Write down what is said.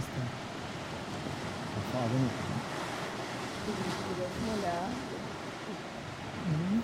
fast. Vad fan är det? Mm.